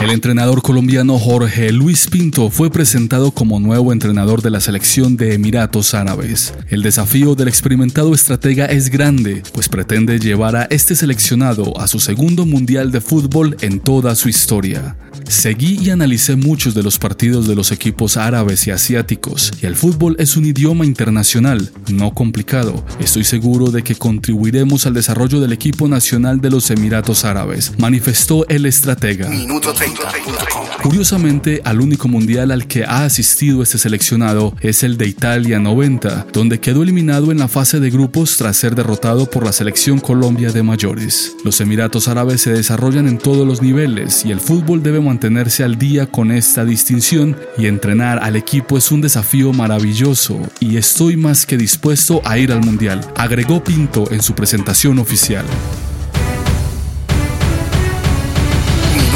El entrenador colombiano Jorge Luis Pinto fue presentado como nuevo entrenador de la selección de Emiratos Árabes. El desafío del experimentado estratega es grande, pues pretende llevar a este seleccionado a su segundo mundial de fútbol en toda su historia. Seguí y analicé muchos de los partidos de los equipos árabes y asiáticos, y el fútbol es un idioma internacional, no complicado. Estoy seguro de que contribuiremos al desarrollo del equipo nacional de los Emiratos Árabes, manifestó el estratega. Minuto30.com Curiosamente, al único mundial al que ha asistido este seleccionado es el de Italia 90, donde quedó eliminado en la fase de grupos tras ser derrotado por la selección Colombia de mayores. Los Emiratos Árabes se desarrollan en todos los niveles y el fútbol debe mantenerse al día con esta distinción y entrenar al equipo es un desafío maravilloso y estoy más que dispuesto a ir al mundial, agregó Pinto en su presentación oficial.